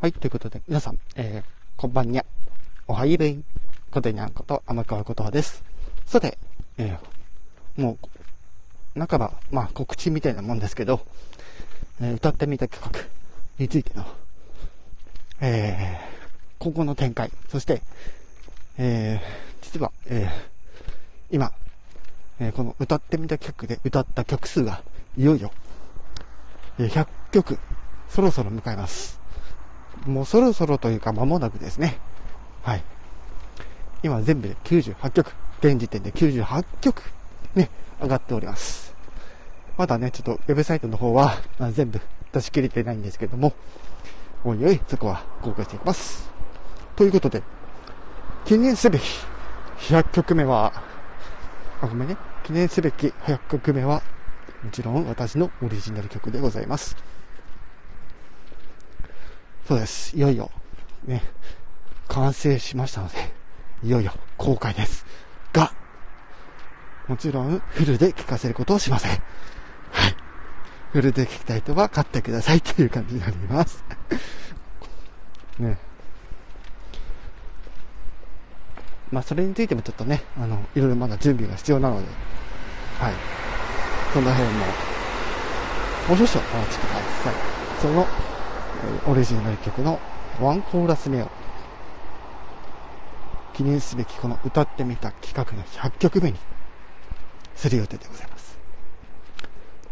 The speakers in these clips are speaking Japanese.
はい、ということで、皆さん、えー、こんばんにゃ。おはようことにゃんこと、天川ことはです。さて、えー、もう、半ば、まあ、告知みたいなもんですけど、えー、歌ってみた企画についての、えー、今後の展開、そして、えー、実は、えー、今、えー、この歌ってみた企画で歌った曲数が、いよいよ、えー、100曲、そろそろ迎えます。もうそろそろというか間もなくですね。はい。今全部で98曲、現時点で98曲ね、上がっております。まだね、ちょっとウェブサイトの方は、まあ、全部出し切れてないんですけども、おいおい、そこは公開していきます。ということで、記念すべき100曲目は、あ、ごめんね。記念すべき100曲目は、もちろん私のオリジナル曲でございます。そうです。いよいよ、ね、完成しましたので、いよいよ公開です。が、もちろんフルで聴かせることをしません。はい。フルで聴きたい人は買ってくださいという感じになります。ね。まあ、それについてもちょっとね、あの、いろいろまだ準備が必要なので、はい。その辺も、もう少々お待ちください。そのオリジナル曲のワンコーラス目を記念すべきこの歌ってみた企画の100曲目にする予定でございます。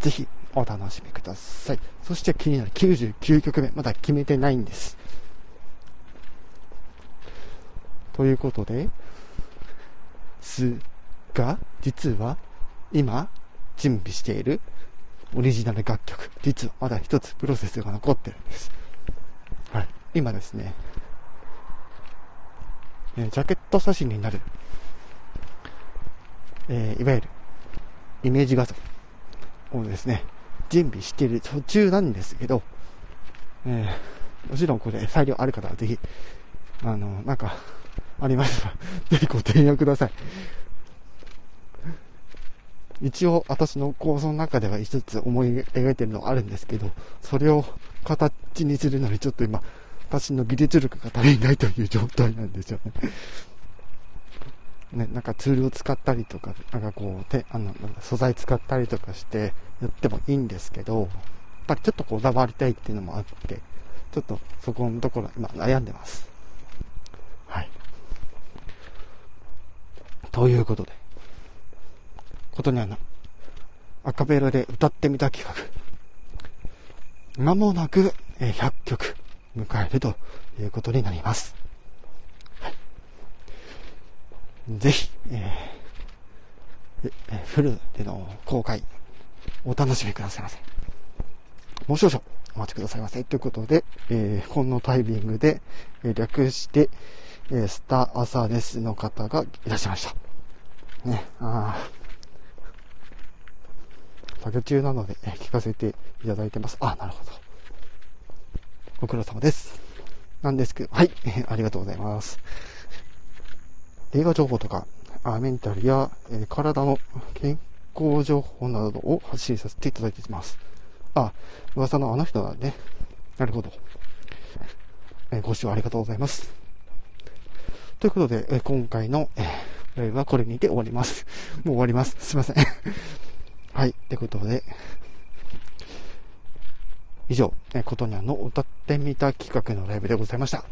ぜひお楽しみください。そして気になる99曲目、まだ決めてないんです。ということで、すが、実は今準備しているオリジナル楽曲、実はまだ一つプロセスが残ってるんです。はい。今ですね、えー、ジャケット写真になる、えー、いわゆるイメージ画像をですね、準備している途中なんですけど、えー、もちろんこれ裁量ある方はぜひ、あの、なんか、ありましたら、ぜひご提案ください。一応私の構想の中では一つ思い描いてるのがあるんですけど、それを形にするのにちょっと今、私の技術力が足りないという状態なんですよね。ね、なんかツールを使ったりとか、なんかこう、てあの素材使ったりとかしてやってもいいんですけど、やっぱりちょっとこだわりたいっていうのもあって、ちょっとそこのところ今悩んでます。はい。ということで、ことにはな、アカペラで歌ってみた企画。間もなく100曲迎えるということになります。はい、ぜひ、えー、フルでの公開、お楽しみくださいませ。もう少々お待ちくださいませ。ということで、えー、このタイミングで、え、略して、えー、スターアサデスの方がいらっしゃいました。ね、ああ作業中なので、え聞かせていただいてます。あ、なるほど。ご苦労様です。なんですけど、はい、ありがとうございます。映画情報とか、あメンタルや、え体の健康情報などを発信させていただいています。あ、噂のあの人だね。なるほど。えご視聴ありがとうございます。ということで、え今回の、えライブはこれにて終わります。もう終わります。すいません。はい。ってことで、以上、えことにゃんの歌ってみた企画のライブでございました。